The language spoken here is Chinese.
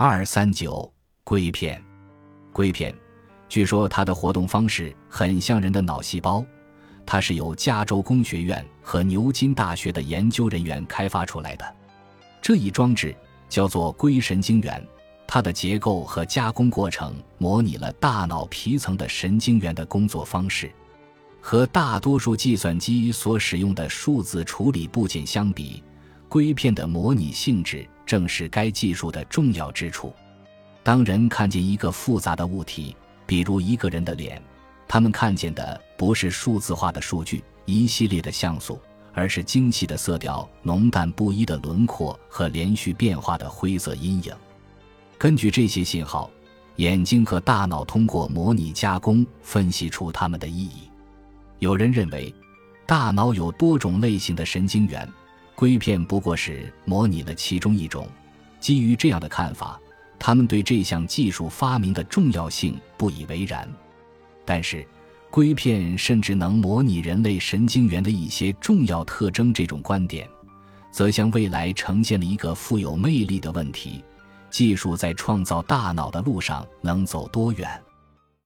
二三九硅片，硅片，据说它的活动方式很像人的脑细胞。它是由加州工学院和牛津大学的研究人员开发出来的。这一装置叫做硅神经元，它的结构和加工过程模拟了大脑皮层的神经元的工作方式。和大多数计算机所使用的数字处理部件相比，硅片的模拟性质正是该技术的重要之处。当人看见一个复杂的物体，比如一个人的脸。他们看见的不是数字化的数据、一系列的像素，而是精细的色调、浓淡不一的轮廓和连续变化的灰色阴影。根据这些信号，眼睛和大脑通过模拟加工分析出它们的意义。有人认为，大脑有多种类型的神经元，硅片不过是模拟了其中一种。基于这样的看法，他们对这项技术发明的重要性不以为然。但是，硅片甚至能模拟人类神经元的一些重要特征。这种观点，则向未来呈现了一个富有魅力的问题：技术在创造大脑的路上能走多远？